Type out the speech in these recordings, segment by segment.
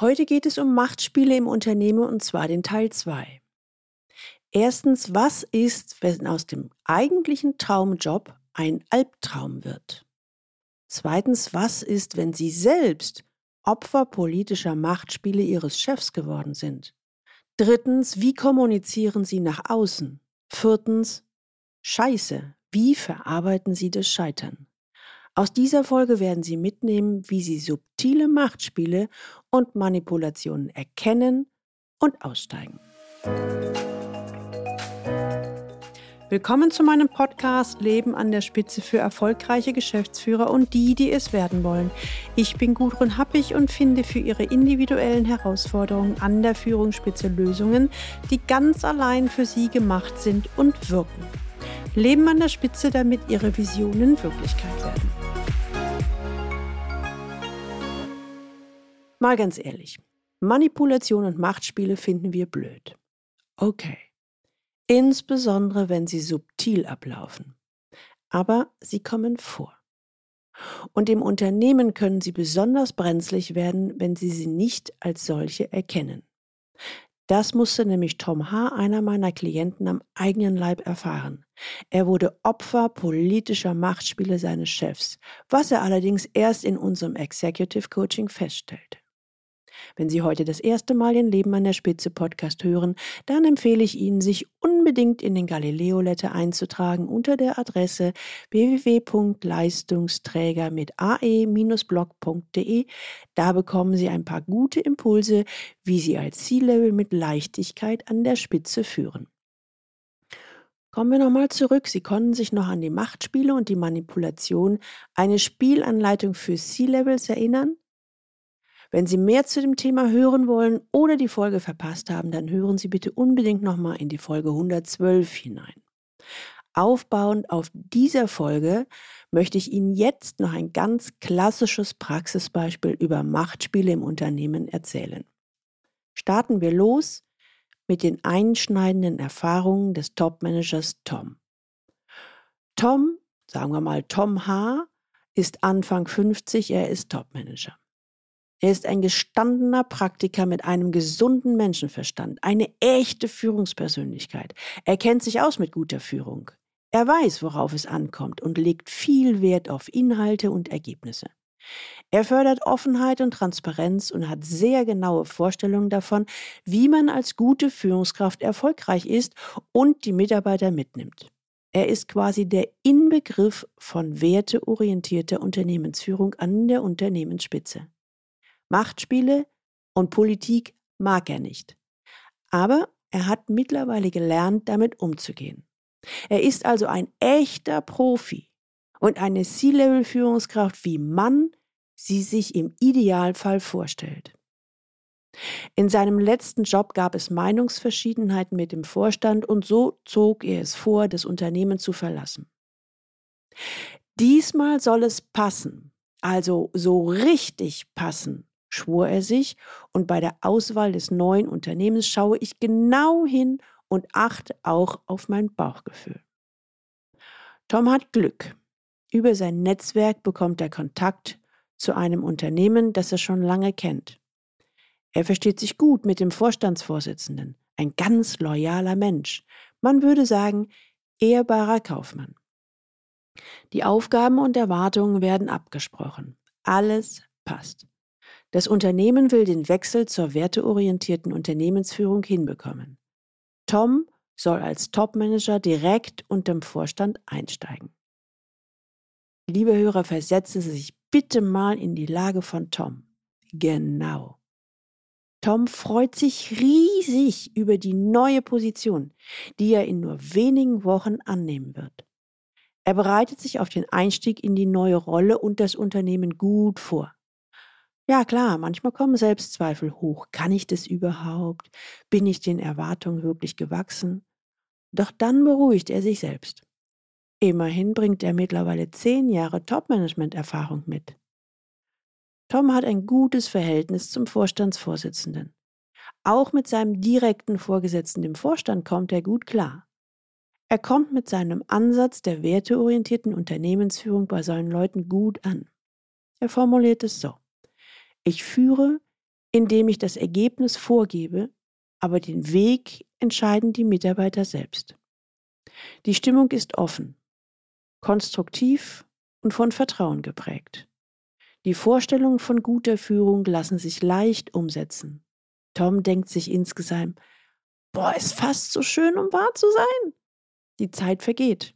Heute geht es um Machtspiele im Unternehmen und zwar den Teil 2. Erstens, was ist, wenn aus dem eigentlichen Traumjob ein Albtraum wird? Zweitens, was ist, wenn Sie selbst Opfer politischer Machtspiele Ihres Chefs geworden sind? Drittens, wie kommunizieren Sie nach außen? Viertens, Scheiße, wie verarbeiten Sie das Scheitern? Aus dieser Folge werden Sie mitnehmen, wie Sie subtile Machtspiele und Manipulationen erkennen und aussteigen. Willkommen zu meinem Podcast Leben an der Spitze für erfolgreiche Geschäftsführer und die, die es werden wollen. Ich bin Gudrun Happig und finde für Ihre individuellen Herausforderungen an der Führungsspitze Lösungen, die ganz allein für Sie gemacht sind und wirken. Leben an der Spitze, damit Ihre Visionen Wirklichkeit werden. Mal ganz ehrlich, Manipulation und Machtspiele finden wir blöd. Okay. Insbesondere wenn sie subtil ablaufen. Aber sie kommen vor. Und im Unternehmen können sie besonders brenzlig werden, wenn sie sie nicht als solche erkennen. Das musste nämlich Tom H., einer meiner Klienten, am eigenen Leib erfahren. Er wurde Opfer politischer Machtspiele seines Chefs, was er allerdings erst in unserem Executive Coaching feststellte. Wenn Sie heute das erste Mal den Leben an der Spitze Podcast hören, dann empfehle ich Ihnen, sich unbedingt in den Galileo Letter einzutragen unter der Adresse www.leistungsträger mit ae-blog.de. Da bekommen Sie ein paar gute Impulse, wie Sie als C-Level mit Leichtigkeit an der Spitze führen. Kommen wir nochmal zurück. Sie konnten sich noch an die Machtspiele und die Manipulation, eine Spielanleitung für C-Levels erinnern? Wenn Sie mehr zu dem Thema hören wollen oder die Folge verpasst haben, dann hören Sie bitte unbedingt nochmal in die Folge 112 hinein. Aufbauend auf dieser Folge möchte ich Ihnen jetzt noch ein ganz klassisches Praxisbeispiel über Machtspiele im Unternehmen erzählen. Starten wir los mit den einschneidenden Erfahrungen des Topmanagers Tom. Tom, sagen wir mal Tom H., ist Anfang 50, er ist Topmanager. Er ist ein gestandener Praktiker mit einem gesunden Menschenverstand, eine echte Führungspersönlichkeit. Er kennt sich aus mit guter Führung. Er weiß, worauf es ankommt und legt viel Wert auf Inhalte und Ergebnisse. Er fördert Offenheit und Transparenz und hat sehr genaue Vorstellungen davon, wie man als gute Führungskraft erfolgreich ist und die Mitarbeiter mitnimmt. Er ist quasi der Inbegriff von werteorientierter Unternehmensführung an der Unternehmensspitze. Machtspiele und Politik mag er nicht. Aber er hat mittlerweile gelernt, damit umzugehen. Er ist also ein echter Profi und eine C-Level-Führungskraft, wie man sie sich im Idealfall vorstellt. In seinem letzten Job gab es Meinungsverschiedenheiten mit dem Vorstand und so zog er es vor, das Unternehmen zu verlassen. Diesmal soll es passen, also so richtig passen, schwor er sich, und bei der Auswahl des neuen Unternehmens schaue ich genau hin und achte auch auf mein Bauchgefühl. Tom hat Glück. Über sein Netzwerk bekommt er Kontakt zu einem Unternehmen, das er schon lange kennt. Er versteht sich gut mit dem Vorstandsvorsitzenden, ein ganz loyaler Mensch. Man würde sagen, ehrbarer Kaufmann. Die Aufgaben und Erwartungen werden abgesprochen. Alles passt. Das Unternehmen will den Wechsel zur werteorientierten Unternehmensführung hinbekommen. Tom soll als Topmanager direkt unterm Vorstand einsteigen. Liebe Hörer, versetzen Sie sich bitte mal in die Lage von Tom. Genau. Tom freut sich riesig über die neue Position, die er in nur wenigen Wochen annehmen wird. Er bereitet sich auf den Einstieg in die neue Rolle und das Unternehmen gut vor. Ja, klar, manchmal kommen Selbstzweifel hoch. Kann ich das überhaupt? Bin ich den Erwartungen wirklich gewachsen? Doch dann beruhigt er sich selbst. Immerhin bringt er mittlerweile zehn Jahre Top-Management-Erfahrung mit. Tom hat ein gutes Verhältnis zum Vorstandsvorsitzenden. Auch mit seinem direkten Vorgesetzten im Vorstand kommt er gut klar. Er kommt mit seinem Ansatz der werteorientierten Unternehmensführung bei seinen Leuten gut an. Er formuliert es so. Ich führe, indem ich das Ergebnis vorgebe, aber den Weg entscheiden die Mitarbeiter selbst. Die Stimmung ist offen, konstruktiv und von Vertrauen geprägt. Die Vorstellungen von guter Führung lassen sich leicht umsetzen. Tom denkt sich insgesamt, boah, ist fast so schön, um wahr zu sein. Die Zeit vergeht.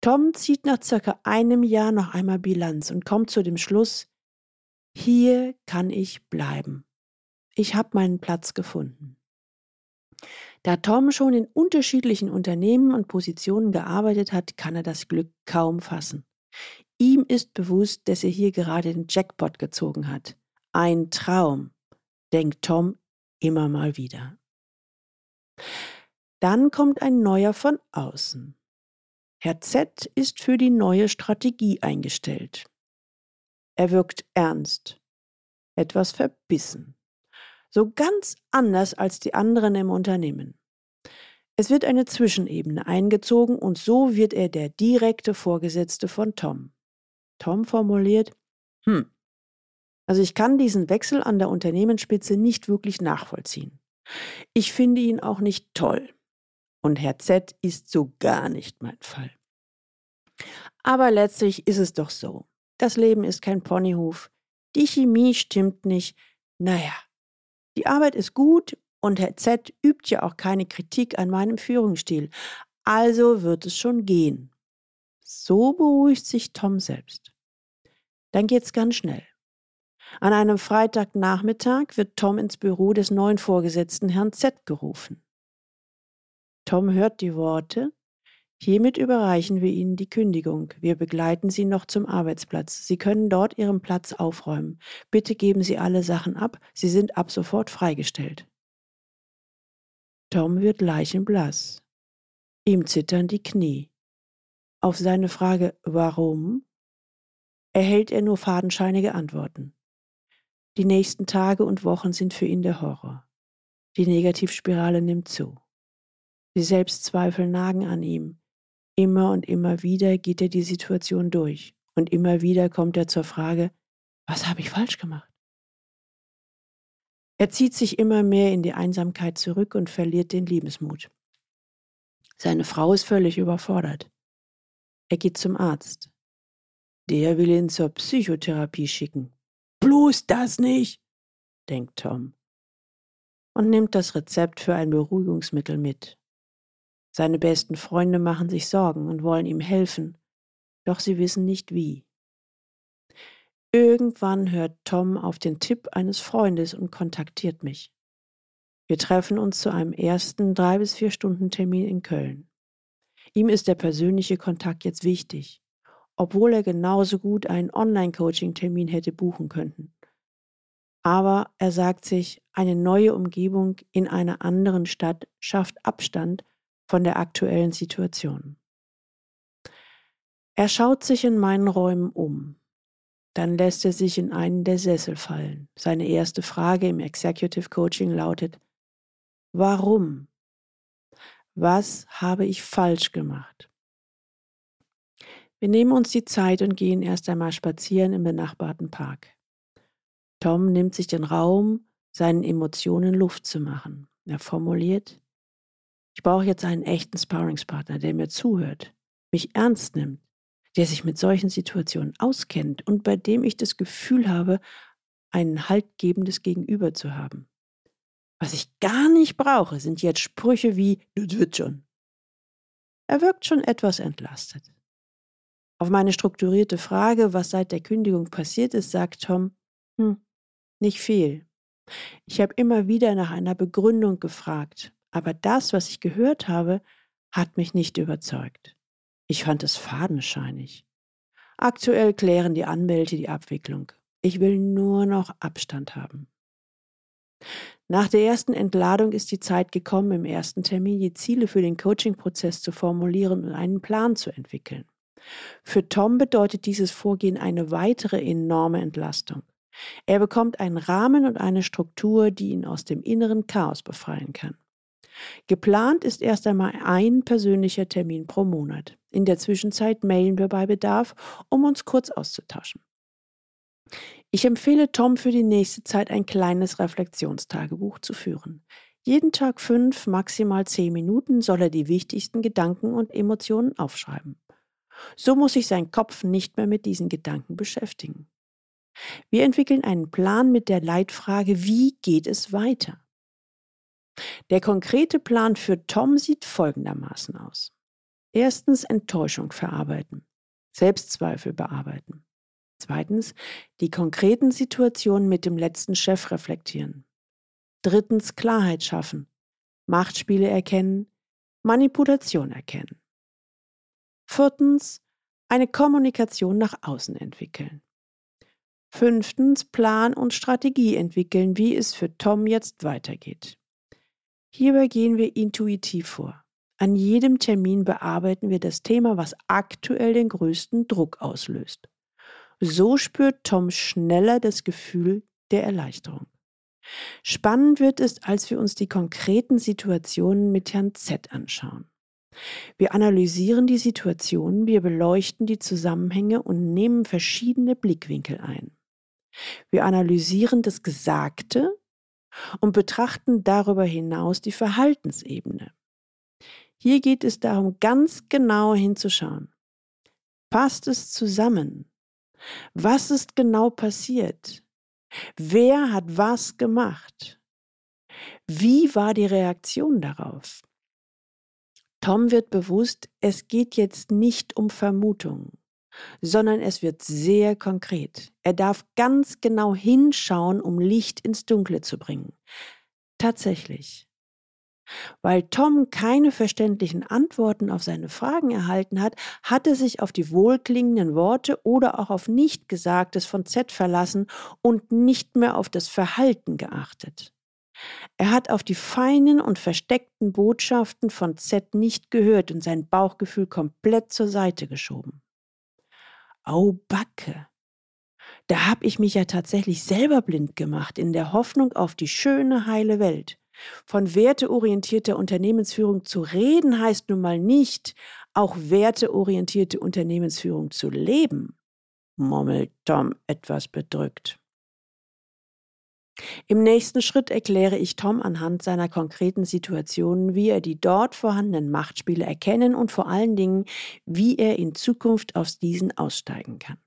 Tom zieht nach circa einem Jahr noch einmal Bilanz und kommt zu dem Schluss, hier kann ich bleiben. Ich habe meinen Platz gefunden. Da Tom schon in unterschiedlichen Unternehmen und Positionen gearbeitet hat, kann er das Glück kaum fassen. Ihm ist bewusst, dass er hier gerade den Jackpot gezogen hat. Ein Traum, denkt Tom immer mal wieder. Dann kommt ein neuer von außen. Herr Z ist für die neue Strategie eingestellt. Er wirkt ernst, etwas verbissen, so ganz anders als die anderen im Unternehmen. Es wird eine Zwischenebene eingezogen und so wird er der direkte Vorgesetzte von Tom. Tom formuliert, hm, also ich kann diesen Wechsel an der Unternehmensspitze nicht wirklich nachvollziehen. Ich finde ihn auch nicht toll. Und Herr Z ist so gar nicht mein Fall. Aber letztlich ist es doch so. Das Leben ist kein Ponyhof. Die Chemie stimmt nicht. Naja, die Arbeit ist gut und Herr Z übt ja auch keine Kritik an meinem Führungsstil. Also wird es schon gehen. So beruhigt sich Tom selbst. Dann geht's ganz schnell. An einem Freitagnachmittag wird Tom ins Büro des neuen Vorgesetzten Herrn Z gerufen. Tom hört die Worte Hiermit überreichen wir Ihnen die Kündigung. Wir begleiten Sie noch zum Arbeitsplatz. Sie können dort Ihren Platz aufräumen. Bitte geben Sie alle Sachen ab. Sie sind ab sofort freigestellt. Tom wird leichenblass. Ihm zittern die Knie. Auf seine Frage Warum erhält er nur fadenscheinige Antworten. Die nächsten Tage und Wochen sind für ihn der Horror. Die Negativspirale nimmt zu. Die Selbstzweifel nagen an ihm. Immer und immer wieder geht er die Situation durch und immer wieder kommt er zur Frage, was habe ich falsch gemacht? Er zieht sich immer mehr in die Einsamkeit zurück und verliert den Liebesmut. Seine Frau ist völlig überfordert. Er geht zum Arzt. Der will ihn zur Psychotherapie schicken. Bloß das nicht, denkt Tom und nimmt das Rezept für ein Beruhigungsmittel mit. Seine besten Freunde machen sich Sorgen und wollen ihm helfen, doch sie wissen nicht wie. Irgendwann hört Tom auf den Tipp eines Freundes und kontaktiert mich. Wir treffen uns zu einem ersten drei bis vier Stunden Termin in Köln. Ihm ist der persönliche Kontakt jetzt wichtig, obwohl er genauso gut einen Online-Coaching-Termin hätte buchen können. Aber er sagt sich, eine neue Umgebung in einer anderen Stadt schafft Abstand von der aktuellen Situation. Er schaut sich in meinen Räumen um. Dann lässt er sich in einen der Sessel fallen. Seine erste Frage im Executive Coaching lautet, warum? Was habe ich falsch gemacht? Wir nehmen uns die Zeit und gehen erst einmal spazieren im benachbarten Park. Tom nimmt sich den Raum, seinen Emotionen Luft zu machen. Er formuliert, ich brauche jetzt einen echten Sparringspartner, der mir zuhört, mich ernst nimmt, der sich mit solchen Situationen auskennt und bei dem ich das Gefühl habe, ein haltgebendes Gegenüber zu haben. Was ich gar nicht brauche, sind jetzt Sprüche wie, das wird schon. Er wirkt schon etwas entlastet. Auf meine strukturierte Frage, was seit der Kündigung passiert ist, sagt Tom, hm, nicht viel. Ich habe immer wieder nach einer Begründung gefragt, aber das, was ich gehört habe, hat mich nicht überzeugt. Ich fand es fadenscheinig. Aktuell klären die Anwälte die Abwicklung. Ich will nur noch Abstand haben. Nach der ersten Entladung ist die Zeit gekommen, im ersten Termin die Ziele für den Coaching-Prozess zu formulieren und einen Plan zu entwickeln. Für Tom bedeutet dieses Vorgehen eine weitere enorme Entlastung. Er bekommt einen Rahmen und eine Struktur, die ihn aus dem inneren Chaos befreien kann. Geplant ist erst einmal ein persönlicher Termin pro Monat. In der Zwischenzeit mailen wir bei Bedarf, um uns kurz auszutauschen. Ich empfehle Tom für die nächste Zeit ein kleines Reflexionstagebuch zu führen. Jeden Tag fünf, maximal zehn Minuten soll er die wichtigsten Gedanken und Emotionen aufschreiben. So muss sich sein Kopf nicht mehr mit diesen Gedanken beschäftigen. Wir entwickeln einen Plan mit der Leitfrage, wie geht es weiter? Der konkrete Plan für Tom sieht folgendermaßen aus. Erstens Enttäuschung verarbeiten, Selbstzweifel bearbeiten. Zweitens die konkreten Situationen mit dem letzten Chef reflektieren. Drittens Klarheit schaffen, Machtspiele erkennen, Manipulation erkennen. Viertens eine Kommunikation nach außen entwickeln. Fünftens Plan und Strategie entwickeln, wie es für Tom jetzt weitergeht. Hierbei gehen wir intuitiv vor. An jedem Termin bearbeiten wir das Thema, was aktuell den größten Druck auslöst. So spürt Tom schneller das Gefühl der Erleichterung. Spannend wird es, als wir uns die konkreten Situationen mit Herrn Z anschauen. Wir analysieren die Situationen, wir beleuchten die Zusammenhänge und nehmen verschiedene Blickwinkel ein. Wir analysieren das Gesagte und betrachten darüber hinaus die Verhaltensebene. Hier geht es darum, ganz genau hinzuschauen. Passt es zusammen? Was ist genau passiert? Wer hat was gemacht? Wie war die Reaktion darauf? Tom wird bewusst, es geht jetzt nicht um Vermutungen sondern es wird sehr konkret. Er darf ganz genau hinschauen, um Licht ins Dunkle zu bringen. Tatsächlich. Weil Tom keine verständlichen Antworten auf seine Fragen erhalten hat, hat er sich auf die wohlklingenden Worte oder auch auf Nichtgesagtes von Z verlassen und nicht mehr auf das Verhalten geachtet. Er hat auf die feinen und versteckten Botschaften von Z nicht gehört und sein Bauchgefühl komplett zur Seite geschoben. Au Backe. Da habe ich mich ja tatsächlich selber blind gemacht, in der Hoffnung auf die schöne, heile Welt. Von werteorientierter Unternehmensführung zu reden heißt nun mal nicht, auch werteorientierte Unternehmensführung zu leben, murmelt Tom etwas bedrückt. Im nächsten Schritt erkläre ich Tom anhand seiner konkreten Situationen, wie er die dort vorhandenen Machtspiele erkennen und vor allen Dingen, wie er in Zukunft aus diesen aussteigen kann.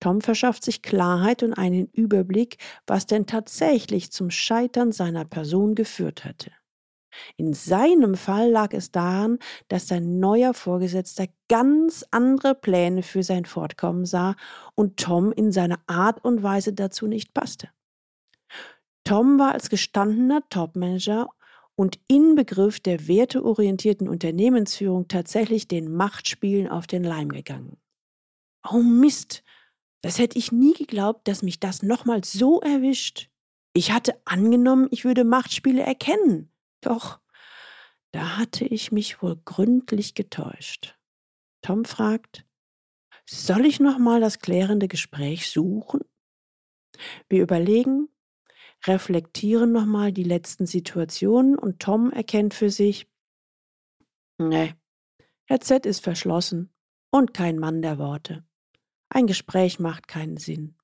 Tom verschafft sich Klarheit und einen Überblick, was denn tatsächlich zum Scheitern seiner Person geführt hatte. In seinem Fall lag es daran, dass sein neuer Vorgesetzter ganz andere Pläne für sein Fortkommen sah und Tom in seiner Art und Weise dazu nicht passte. Tom war als gestandener Topmanager und Inbegriff der werteorientierten Unternehmensführung tatsächlich den Machtspielen auf den Leim gegangen. Oh Mist, das hätte ich nie geglaubt, dass mich das nochmal so erwischt. Ich hatte angenommen, ich würde Machtspiele erkennen. Doch, da hatte ich mich wohl gründlich getäuscht. Tom fragt, soll ich nochmal das klärende Gespräch suchen? Wir überlegen, reflektieren nochmal die letzten Situationen und Tom erkennt für sich, nee, Herr Z ist verschlossen und kein Mann der Worte. Ein Gespräch macht keinen Sinn.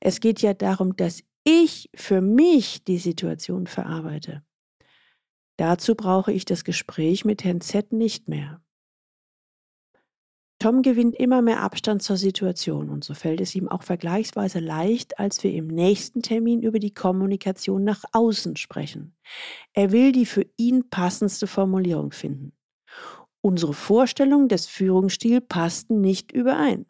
Es geht ja darum, dass ich für mich die Situation verarbeite. Dazu brauche ich das Gespräch mit Herrn Z nicht mehr. Tom gewinnt immer mehr Abstand zur Situation und so fällt es ihm auch vergleichsweise leicht, als wir im nächsten Termin über die Kommunikation nach außen sprechen. Er will die für ihn passendste Formulierung finden. Unsere Vorstellungen des Führungsstils passten nicht überein.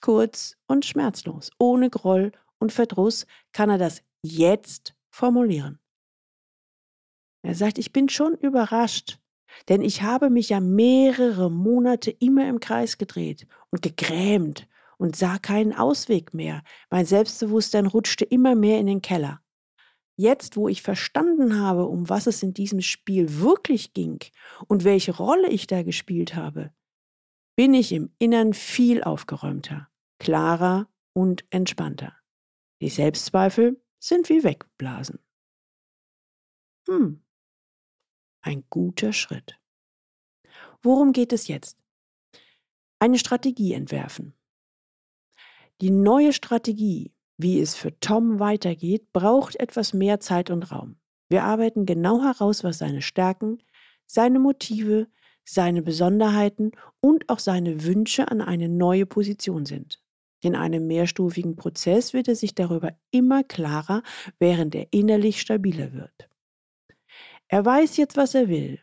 Kurz und schmerzlos, ohne Groll und Verdruss kann er das jetzt formulieren. Er sagt, ich bin schon überrascht, denn ich habe mich ja mehrere Monate immer im Kreis gedreht und gegrämt und sah keinen Ausweg mehr. Mein Selbstbewusstsein rutschte immer mehr in den Keller. Jetzt, wo ich verstanden habe, um was es in diesem Spiel wirklich ging und welche Rolle ich da gespielt habe, bin ich im Innern viel aufgeräumter, klarer und entspannter. Die Selbstzweifel sind wie wegblasen. Hm, ein guter Schritt. Worum geht es jetzt? Eine Strategie entwerfen. Die neue Strategie, wie es für Tom weitergeht, braucht etwas mehr Zeit und Raum. Wir arbeiten genau heraus, was seine Stärken, seine Motive, seine Besonderheiten und auch seine Wünsche an eine neue Position sind. In einem mehrstufigen Prozess wird er sich darüber immer klarer, während er innerlich stabiler wird. Er weiß jetzt, was er will,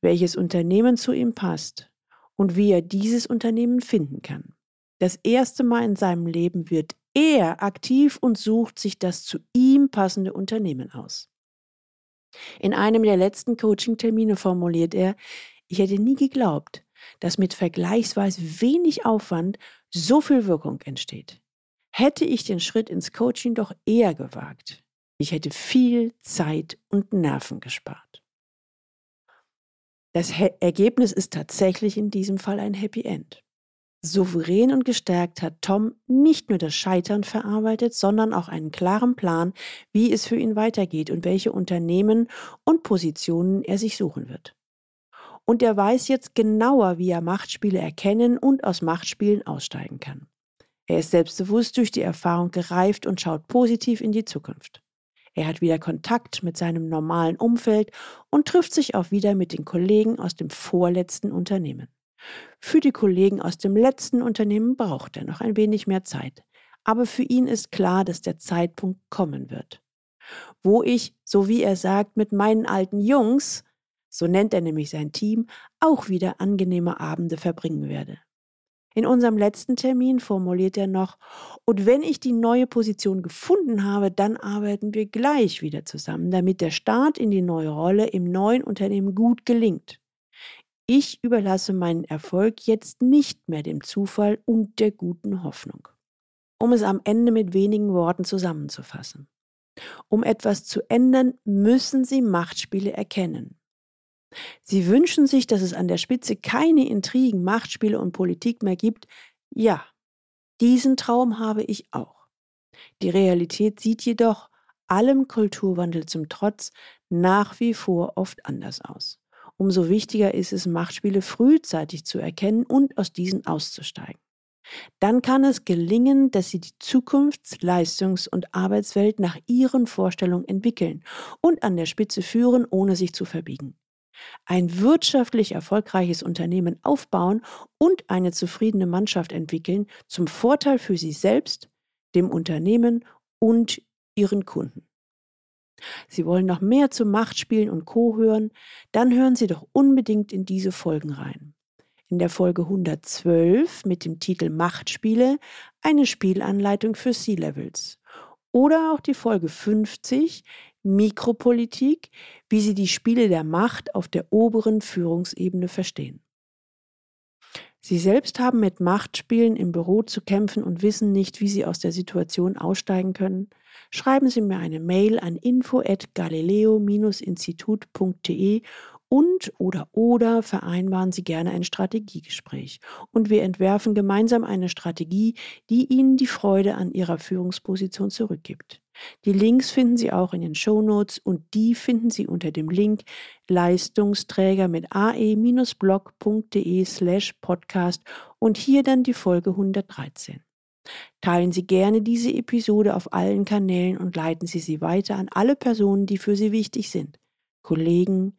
welches Unternehmen zu ihm passt und wie er dieses Unternehmen finden kann. Das erste Mal in seinem Leben wird er aktiv und sucht sich das zu ihm passende Unternehmen aus. In einem der letzten Coaching-Termine formuliert er, ich hätte nie geglaubt, dass mit vergleichsweise wenig Aufwand so viel Wirkung entsteht. Hätte ich den Schritt ins Coaching doch eher gewagt. Ich hätte viel Zeit und Nerven gespart. Das Ergebnis ist tatsächlich in diesem Fall ein Happy End. Souverän und gestärkt hat Tom nicht nur das Scheitern verarbeitet, sondern auch einen klaren Plan, wie es für ihn weitergeht und welche Unternehmen und Positionen er sich suchen wird. Und er weiß jetzt genauer, wie er Machtspiele erkennen und aus Machtspielen aussteigen kann. Er ist selbstbewusst durch die Erfahrung gereift und schaut positiv in die Zukunft. Er hat wieder Kontakt mit seinem normalen Umfeld und trifft sich auch wieder mit den Kollegen aus dem vorletzten Unternehmen. Für die Kollegen aus dem letzten Unternehmen braucht er noch ein wenig mehr Zeit. Aber für ihn ist klar, dass der Zeitpunkt kommen wird. Wo ich, so wie er sagt, mit meinen alten Jungs, so nennt er nämlich sein Team, auch wieder angenehme Abende verbringen werde. In unserem letzten Termin formuliert er noch, und wenn ich die neue Position gefunden habe, dann arbeiten wir gleich wieder zusammen, damit der Start in die neue Rolle im neuen Unternehmen gut gelingt. Ich überlasse meinen Erfolg jetzt nicht mehr dem Zufall und der guten Hoffnung. Um es am Ende mit wenigen Worten zusammenzufassen. Um etwas zu ändern, müssen Sie Machtspiele erkennen. Sie wünschen sich, dass es an der Spitze keine Intrigen, Machtspiele und Politik mehr gibt. Ja, diesen Traum habe ich auch. Die Realität sieht jedoch, allem Kulturwandel zum Trotz, nach wie vor oft anders aus. Umso wichtiger ist es, Machtspiele frühzeitig zu erkennen und aus diesen auszusteigen. Dann kann es gelingen, dass Sie die Zukunfts-, Leistungs- und Arbeitswelt nach Ihren Vorstellungen entwickeln und an der Spitze führen, ohne sich zu verbiegen. Ein wirtschaftlich erfolgreiches Unternehmen aufbauen und eine zufriedene Mannschaft entwickeln, zum Vorteil für Sie selbst, dem Unternehmen und Ihren Kunden. Sie wollen noch mehr zu Machtspielen und Co. hören, dann hören Sie doch unbedingt in diese Folgen rein. In der Folge 112 mit dem Titel Machtspiele eine Spielanleitung für C-Levels. Oder auch die Folge 50 Mikropolitik, wie Sie die Spiele der Macht auf der oberen Führungsebene verstehen. Sie selbst haben mit Machtspielen im Büro zu kämpfen und wissen nicht, wie Sie aus der Situation aussteigen können? Schreiben Sie mir eine Mail an info@galileo-institut.de und oder oder vereinbaren Sie gerne ein Strategiegespräch und wir entwerfen gemeinsam eine Strategie, die Ihnen die Freude an Ihrer Führungsposition zurückgibt. Die Links finden Sie auch in den Show Notes und die finden Sie unter dem Link Leistungsträger mit ae-blog.de slash podcast und hier dann die Folge 113. Teilen Sie gerne diese Episode auf allen Kanälen und leiten Sie sie weiter an alle Personen, die für Sie wichtig sind. Kollegen,